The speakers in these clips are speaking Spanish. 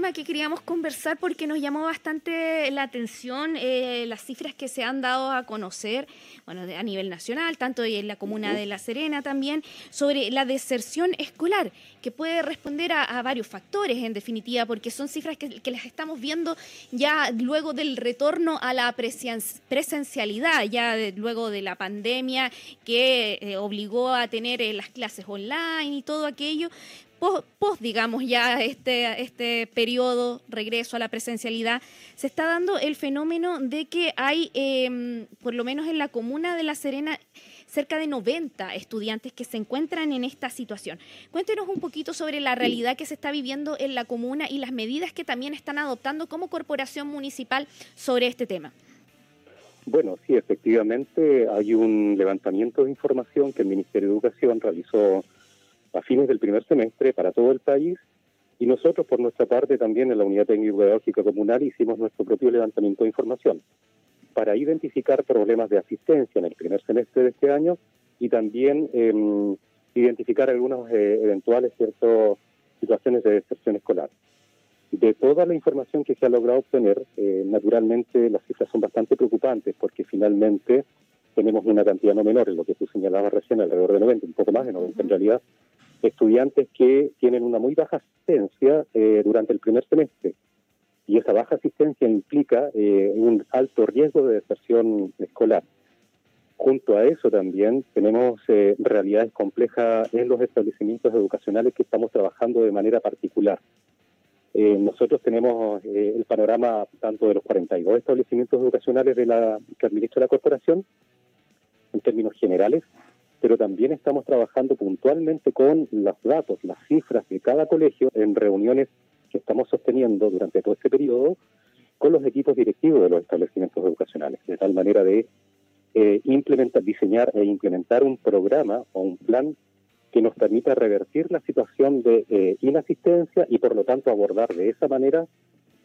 tema que queríamos conversar porque nos llamó bastante la atención eh, las cifras que se han dado a conocer, bueno, a nivel nacional, tanto en la comuna de La Serena también, sobre la deserción escolar, que puede responder a, varios factores, en definitiva, porque son cifras que, las estamos viendo ya luego del retorno a la presencialidad, ya luego de la pandemia que eh, obligó a tener eh, las clases online y todo aquello, post, digamos, ya este, este periodo, regreso a la presencialidad, se está dando el fenómeno de que hay, em, por lo menos en la comuna de La Serena, cerca de 90 estudiantes que se encuentran en esta situación. Cuéntenos un poquito sobre la realidad que se está viviendo en la comuna y las medidas que también están adoptando como corporación municipal sobre este tema. Bueno, sí, efectivamente hay un levantamiento de información que el Ministerio de Educación realizó a fines del primer semestre para todo el país y nosotros por nuestra parte también en la Unidad Técnico Pedagógica Comunal hicimos nuestro propio levantamiento de información para identificar problemas de asistencia en el primer semestre de este año y también em, identificar algunas eh, eventuales ciertas situaciones de deserción escolar. De toda la información que se ha logrado obtener, eh, naturalmente las cifras son bastante preocupantes porque finalmente tenemos una cantidad no menor, en lo que tú señalabas recién, alrededor de 90, un poco más de 90 en realidad, estudiantes que tienen una muy baja asistencia eh, durante el primer semestre. Y esa baja asistencia implica eh, un alto riesgo de deserción escolar. Junto a eso también tenemos eh, realidades complejas en los establecimientos educacionales que estamos trabajando de manera particular. nosotros tenemos el panorama tanto de los 42 establecimientos educacionales de la, que administra la corporación, en términos generales, pero también estamos trabajando puntualmente con los datos, las cifras de cada colegio en reuniones que estamos sosteniendo durante todo este periodo con los equipos directivos de los establecimientos educacionales, de tal manera de eh, implementar, diseñar e implementar un programa o un plan que nos permita revertir la situación de eh, inasistencia y por lo tanto abordar de esa manera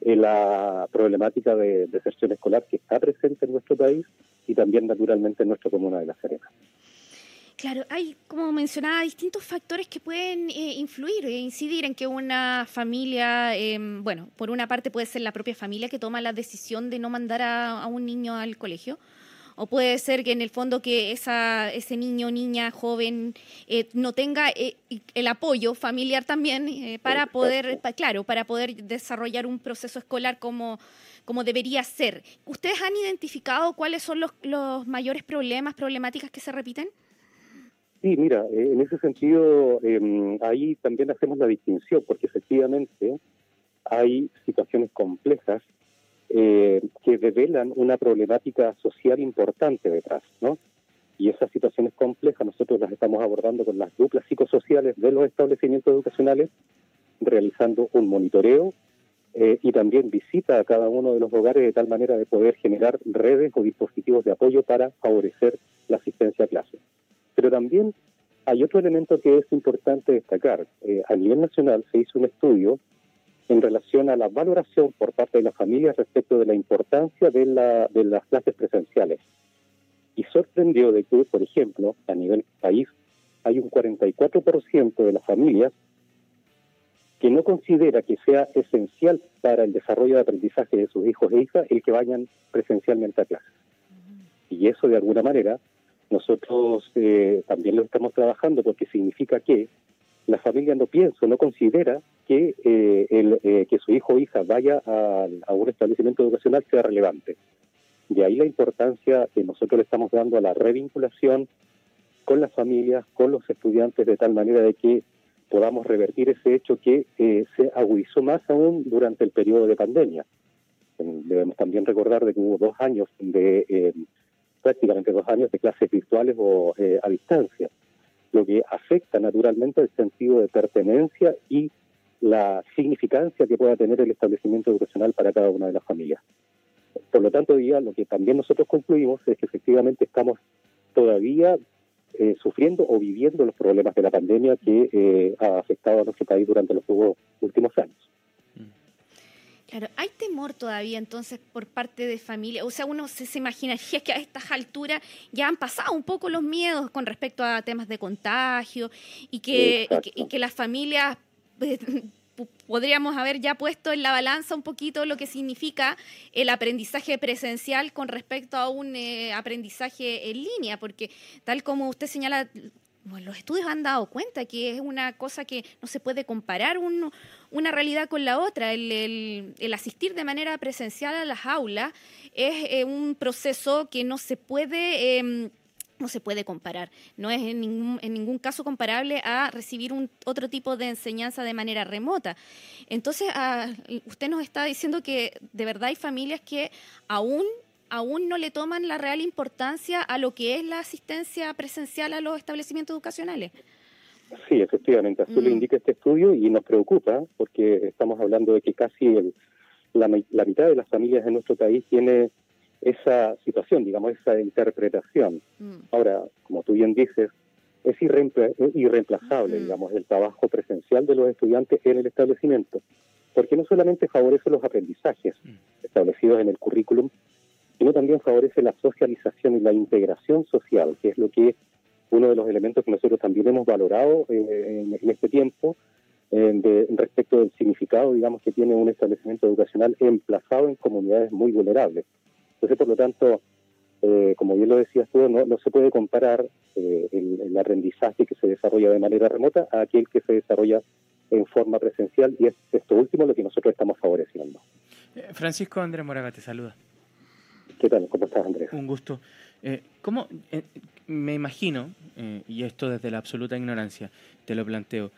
la problemática de deserción escolar que está presente en nuestro país y también naturalmente en nuestra comuna de La Serena. Claro, hay, como mencionaba, distintos factores que pueden eh, influir e incidir en que una familia, em, bueno, por una parte puede ser la propia familia que toma la decisión de no mandar a, un niño al colegio, o puede ser que en el fondo que esa, ese niño, niña, joven eh, no tenga el apoyo familiar también para poder, claro, para poder desarrollar un proceso escolar como, como debería ser. ¿Ustedes han identificado cuáles son los, los mayores problemas, problemáticas que se repiten? Sí, mira, eh, en ese sentido, em, ahí también hacemos la distinción, porque efectivamente hay situaciones complejas eh, que revelan una problemática social importante detrás, ¿no? Y esas situaciones complejas nosotros las estamos abordando con las duplas psicosociales de los establecimientos educacionales, realizando un monitoreo eh, y también visita a cada uno de los hogares de tal manera de poder generar redes o dispositivos de apoyo para favorecer la asistencia a clases. Pero también hay otro elemento que es importante destacar. Eh, a nivel nacional se hizo un estudio en relación a la valoración por parte de las familias respecto de la importancia de, la, de las clases presenciales. Y sorprendió de que, por ejemplo, a nivel país, hay un 44% de las familias que no considera que sea esencial para el desarrollo de aprendizaje de sus hijos e hijas el que vayan presencialmente a clases. Y eso, de alguna manera, nosotros eh, también lo estamos trabajando porque significa que la familia no piensa, no considera que, eh, el, eh, que su hijo o hija vaya a, un establecimiento educacional sea relevante. De ahí la importancia que nosotros le estamos dando a la revinculación con las familias, con los estudiantes, de tal manera de que podamos revertir ese hecho que se agudizó más aún durante el periodo de pandemia. Debemos también recordar de que hubo dos años de prácticamente dos años de clases virtuales o eh, a distancia, lo que afecta naturalmente el sentido de pertenencia y la significancia que pueda tener el establecimiento educacional para cada una de las familias. Por lo tanto, día, lo que también nosotros concluimos es que efectivamente estamos todavía eh, sufriendo o viviendo los problemas de la pandemia que eh, ha afectado a nuestro país durante los últimos años. Claro, hay temor todavía entonces por parte de familia. O sea, uno se, se imaginaría que a estas alturas ya han pasado un poco los miedos con respecto a temas de contagio y que, y que, las familias eh, podríamos haber ya puesto en la balanza un poquito lo que significa el aprendizaje presencial con respecto a un eh, aprendizaje en línea, porque tal como usted señala, los estudios han dado cuenta que es una cosa que no se puede comparar una realidad con la otra. El, asistir de manera presencial a las aulas es eh, un proceso que no se puede... Em, no se puede comparar, no es en ningún, en ningún caso comparable a recibir un, otro tipo de enseñanza de manera remota. Entonces, ah, usted nos está diciendo que de verdad hay familias que aún aún no le toman la real importancia a lo que es la asistencia presencial a los establecimientos educacionales. Sí, efectivamente, así lo mm. indica este estudio y nos preocupa porque estamos hablando de que casi la, mitad de las familias en nuestro país tiene esa situación, digamos, esa interpretación. Mm. Ahora, como tú bien dices, es irreemplazable, mm. digamos, el trabajo presencial de los estudiantes en el establecimiento, porque no solamente favorece los aprendizajes establecidos en el currículum, sino también favorece la socialización y la integración social, que es lo que uno de los elementos que nosotros también hemos valorado eh, en, este tiempo eh, respecto del significado, digamos, que tiene un establecimiento educacional emplazado en comunidades muy vulnerables. Entonces, por lo tanto, eh, como bien lo decías tú, no, no se puede comparar el, el, aprendizaje que se desarrolla de manera remota a aquel que se desarrolla en forma presencial y es esto último lo que nosotros estamos favoreciendo. Francisco Andrés Moraga te saluda. ¿Cómo estás, Andrés? Un gusto. Eh, ¿Cómo, eh, me imagino, eh, y esto desde la absoluta ignorancia, te lo planteo,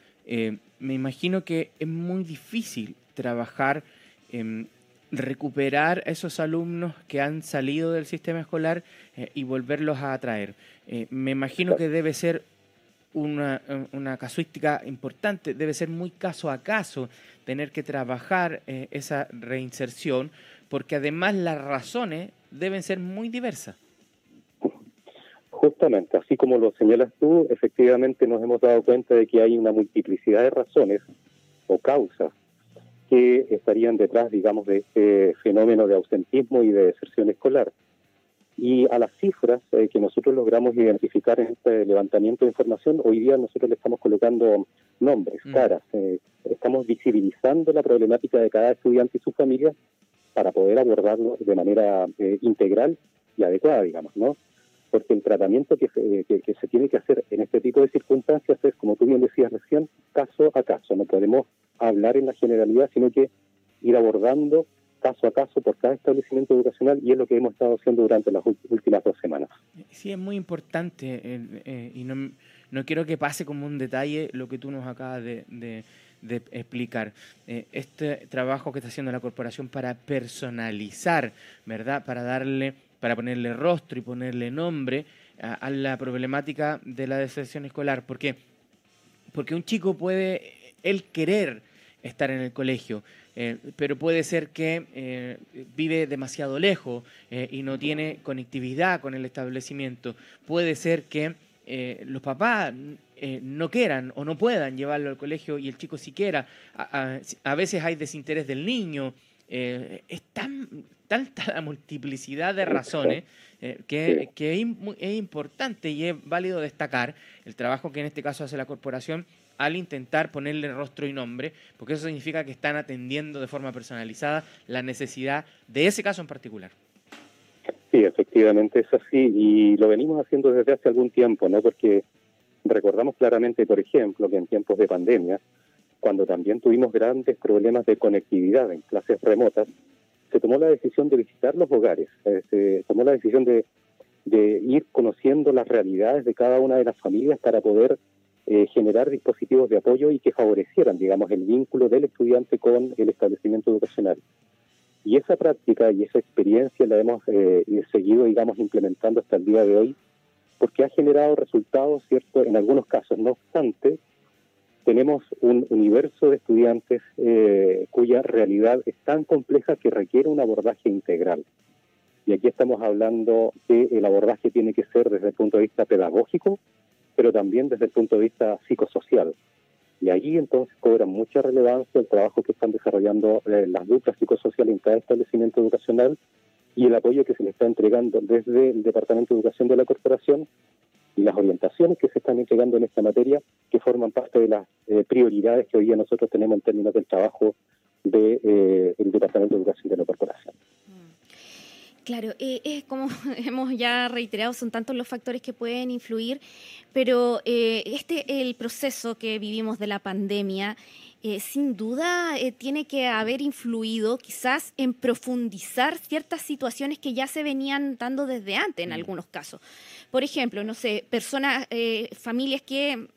me imagino que es muy difícil trabajar, en recuperar a esos alumnos que han salido del sistema escolar y volverlos a atraer. me imagino que debe ser una, casuística importante, debe ser muy caso a caso tener que trabajar esa reinserción, porque además las razones deben ser muy diversas. Justamente, así como lo señalas tú, efectivamente nos hemos dado cuenta de que hay una multiplicidad de razones o causas que estarían detrás, digamos, de este fenómeno de ausentismo y de deserción escolar. Y a las cifras eh, que nosotros logramos identificar en este levantamiento de información, hoy día nosotros le estamos colocando nombres, mm. caras, eh, estamos visibilizando la problemática de cada estudiante y su familia para poder abordarlo de manera eh, integral y adecuada, digamos, ¿no? Porque el tratamiento que se, que, se tiene que hacer en este tipo de circunstancias es, como tú bien decías recién, caso a caso. No podemos hablar en la generalidad, sino que ir abordando caso a caso por cada establecimiento educacional y es lo que hemos estado haciendo durante las últimas dos semanas. Sí, es muy importante eh, y no, no, quiero que pase como un detalle lo que tú nos acabas de, de explicar eh, este trabajo que está haciendo la corporación para personalizar, ¿verdad? Para darle, para ponerle rostro y ponerle nombre a, la problemática de la deserción escolar. ¿Por qué? Porque un chico puede, él querer estar en el colegio, eh, pero puede ser que eh, vive demasiado lejos y no tiene conectividad con el establecimiento. Puede ser que los papás eh, no quieran o no puedan llevarlo al colegio y el chico siquiera. A, a, veces hay desinterés del niño. Eh, es tan, tanta la multiplicidad de razones eh, que, que es, es, importante y es válido destacar el trabajo que en este caso hace la corporación al intentar ponerle rostro y nombre, porque eso significa que están atendiendo de forma personalizada la necesidad de ese caso en particular. Sí, efectivamente es así y lo venimos haciendo desde hace algún tiempo, ¿no? Porque Recordamos claramente, por ejemplo, que en tiempos de pandemia, cuando también tuvimos grandes problemas de conectividad en clases remotas, se tomó la decisión de visitar los hogares, eh, se tomó la decisión de, ir conociendo las realidades de cada una de las familias para poder eh, generar dispositivos de apoyo y que favorecieran, digamos, el vínculo del estudiante con el establecimiento educacional. Y esa práctica y esa experiencia la hemos eh, seguido, digamos, implementando hasta el día de hoy porque ha generado resultados, ¿cierto?, en algunos casos. No obstante, tenemos un universo de estudiantes eh, cuya realidad es tan compleja que requiere un abordaje integral. Y aquí estamos hablando que el abordaje tiene que ser desde el punto de vista pedagógico, pero también desde el punto de vista psicosocial. Y ahí entonces cobra mucha relevancia el trabajo que están desarrollando eh, las duplas psicosociales en cada establecimiento educacional y el apoyo que se le está entregando desde el Departamento de Educación de la Corporación y las orientaciones que se están entregando en esta materia, que forman parte de las eh, prioridades que hoy día nosotros tenemos en términos del trabajo del de, eh, Departamento de Educación de la Corporación. Claro, eh, es como hemos ya reiterado, son tantos los factores que pueden influir, pero eh, este el proceso que vivimos de la pandemia eh, sin duda eh, tiene que haber influido quizás en profundizar ciertas situaciones que ya se venían dando desde antes en mm. algunos casos. Por ejemplo, no sé, personas, eh, familias que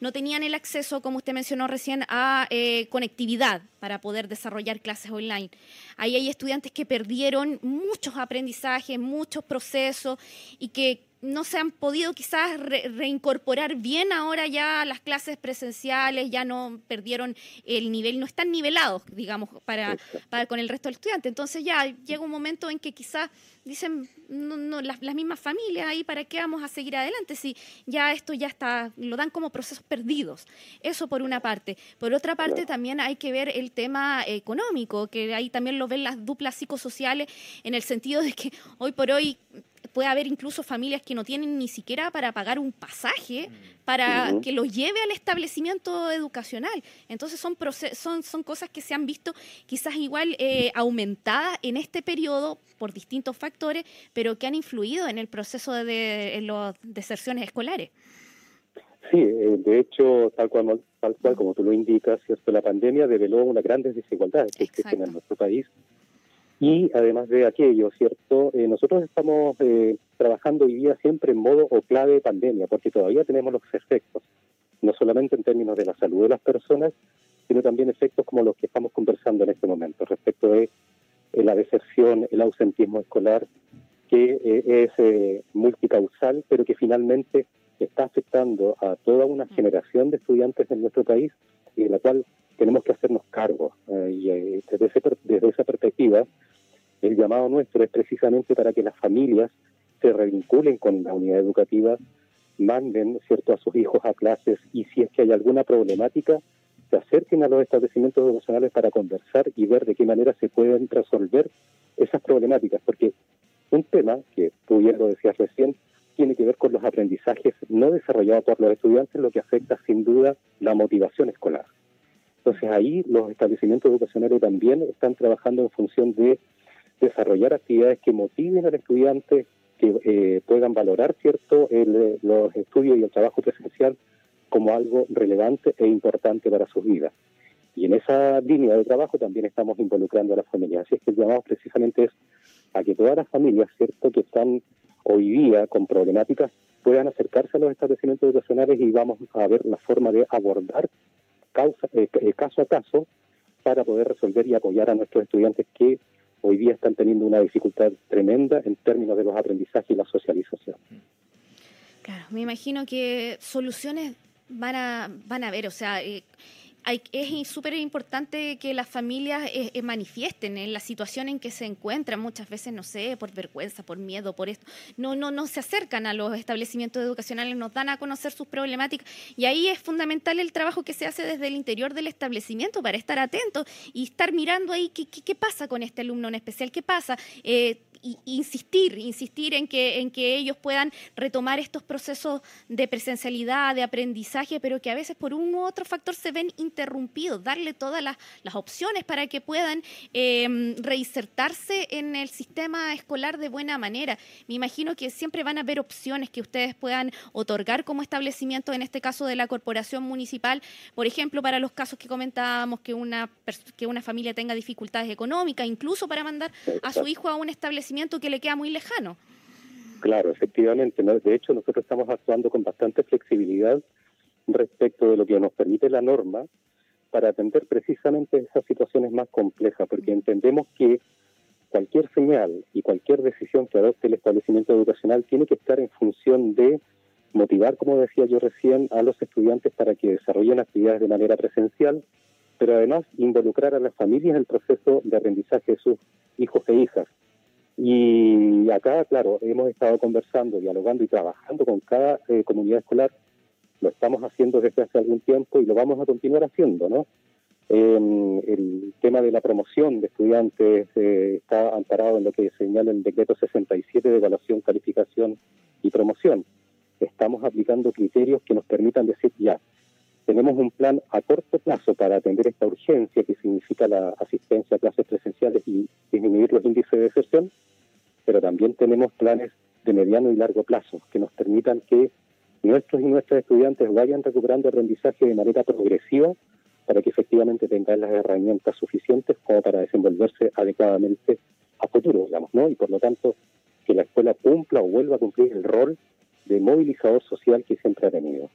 no tenían el acceso, como usted mencionó recién, a conectividad para poder desarrollar clases online. Ahí hay estudiantes que perdieron muchos aprendizajes, muchos procesos y que no se han podido quizás reincorporar bien ahora ya a las clases presenciales, ya no perdieron el nivel, no están nivelados, digamos, para, para con el resto del estudiante. Entonces ya llega un momento en que quizás dicen no, las, mismas familias ahí, ¿para qué vamos a seguir adelante si ya esto ya está, lo dan como procesos perdidos? Eso por una parte. Por otra parte también hay que ver el tema económico, que ahí también lo ven las duplas psicosociales en el sentido de que hoy por hoy puede haber incluso familias que no tienen ni siquiera para pagar un pasaje para que los lleve al establecimiento educacional. Entonces son, son, son cosas que se han visto quizás igual eh, aumentadas en este periodo por distintos factores, pero que han influido en el proceso de, las deserciones escolares. Sí, eh, de hecho, tal cual, tal cual como tú lo indicas, ¿cierto? la pandemia develó una grandes desigualdades que existen en nuestro país y además de aquello, ¿cierto? Eh, nosotros estamos eh, trabajando hoy día siempre en modo o clave pandemia, porque todavía tenemos los efectos, no solamente en términos de la salud de las personas, sino también efectos como los que estamos conversando en este momento, respecto de eh, la deserción, el ausentismo escolar, que es multicausal, pero que finalmente está afectando a toda una mm. generación de estudiantes en nuestro país y de la cual tenemos que hacernos cargo. y desde, desde esa perspectiva, el llamado nuestro es precisamente para que las familias se revinculen con la unidad educativa, manden cierto a sus hijos a clases y si es que hay alguna problemática, se acerquen a los establecimientos educacionales para conversar y ver de qué manera se pueden resolver esas problemáticas, porque un tema que tú bien lo decías recién, tiene que ver con los aprendizajes no desarrollados por los estudiantes, lo que afecta sin duda la motivación escolar. Entonces ahí los establecimientos educacionales también están trabajando en función de desarrollar actividades que motiven al estudiante, que eh, puedan valorar cierto los estudios y el trabajo presencial como algo relevante e importante para sus vidas. Y en esa línea de trabajo también estamos involucrando a las familias. Así es que el llamado precisamente es a que todas las familias, ¿cierto?, que están hoy día con problemáticas, puedan acercarse a los establecimientos educacionales y vamos a ver la forma de abordar causa, eh, eh, caso a caso para poder resolver y apoyar a nuestros estudiantes que hoy día están teniendo una dificultad tremenda en términos de los aprendizajes y la socialización. Claro, me imagino que soluciones van a, van a haber, o sea, eh, es súper importante que las familias eh, eh, manifiesten en la situación en que se encuentran, muchas veces, no sé, por vergüenza, por miedo, por esto, no, no, no se acercan a los establecimientos educacionales, nos dan a conocer sus problemáticas y ahí es fundamental el trabajo que se hace desde el interior del establecimiento para estar atentos y estar mirando ahí qué, qué, pasa con este alumno en especial, qué pasa. Eh, insistir, insistir en que, en que ellos puedan retomar estos procesos de presencialidad, de aprendizaje, pero que a veces por un u otro factor se ven interrumpidos, darle todas las, opciones para que puedan em, reinsertarse en el sistema escolar de buena manera. Me imagino que siempre van a haber opciones que ustedes puedan otorgar como establecimiento, en este caso de la corporación municipal, por ejemplo, para los casos que comentábamos, que una, que una familia tenga dificultades económicas, incluso para mandar a su hijo a un establecimiento que le queda muy lejano. Claro, efectivamente. De hecho, nosotros estamos actuando con bastante flexibilidad respecto de lo que nos permite la norma para atender precisamente esas situaciones más complejas, porque entendemos que cualquier señal y cualquier decisión que adopte el establecimiento educacional tiene que estar en función de motivar, como decía yo recién, a los estudiantes para que desarrollen actividades de manera presencial, pero además involucrar a las familias en el proceso de aprendizaje de sus hijos e hijas. Y acá, claro, hemos estado conversando, dialogando y trabajando con cada eh, comunidad escolar. Lo estamos haciendo desde hace algún tiempo y lo vamos a continuar haciendo, ¿no? el tema de la promoción de estudiantes eh, está amparado en lo que señala el decreto 67 de evaluación, calificación y promoción. estamos aplicando criterios que nos permitan decir ya, tenemos un plan a corto plazo para atender esta urgencia que significa la asistencia a clases presenciales y disminuir los índices de deserción, pero también tenemos planes de mediano y largo plazo que nos permitan que nuestros y nuestras estudiantes vayan recuperando aprendizaje de manera progresiva para que efectivamente tengan las herramientas suficientes como para desenvolverse adecuadamente a futuro, digamos, ¿no? Y por lo tanto, que la escuela cumpla o vuelva a cumplir el rol de movilizador social que siempre ha tenido.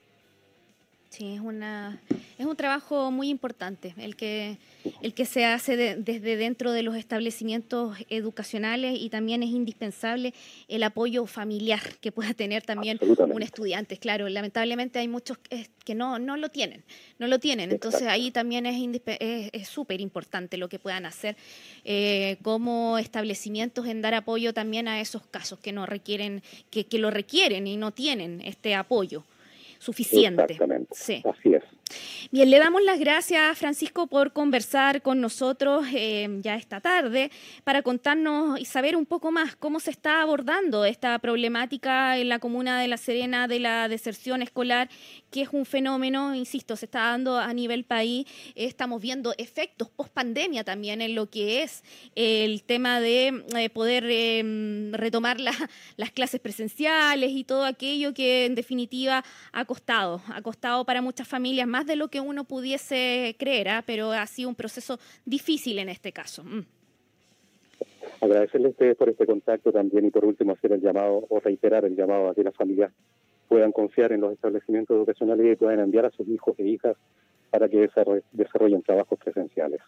Sí, es una es un trabajo muy importante el que el que se hace desde dentro de los establecimientos educacionales y también es indispensable el apoyo familiar que pueda tener también un estudiante. Claro, lamentablemente hay muchos que no no lo tienen, no lo tienen. Entonces ahí también es súper importante lo que puedan hacer eh, como establecimientos en dar apoyo también a esos casos que no requieren que, que lo requieren y no tienen este apoyo suficiente. Exactamente. Sí. Así es. Bien, le damos las gracias, Francisco, por conversar con nosotros eh, ya esta tarde para contarnos y saber un poco más cómo se está abordando esta problemática en la comuna de La Serena de la deserción escolar, que es un fenómeno, insisto, se está dando a nivel país. Estamos viendo efectos post pandemia también en lo que es el tema de eh, poder em, retomar las clases presenciales y todo aquello que en definitiva ha costado, ha costado para muchas familias más de lo que uno pudiese creer, ¿ah? pero ha sido un proceso difícil en este caso. Mm. Agradecerle a ustedes por este contacto también y por último hacer el llamado o reiterar el llamado a que las familias puedan confiar en los establecimientos educacionales y puedan enviar a sus hijos e hijas para que desarrollen trabajos presenciales.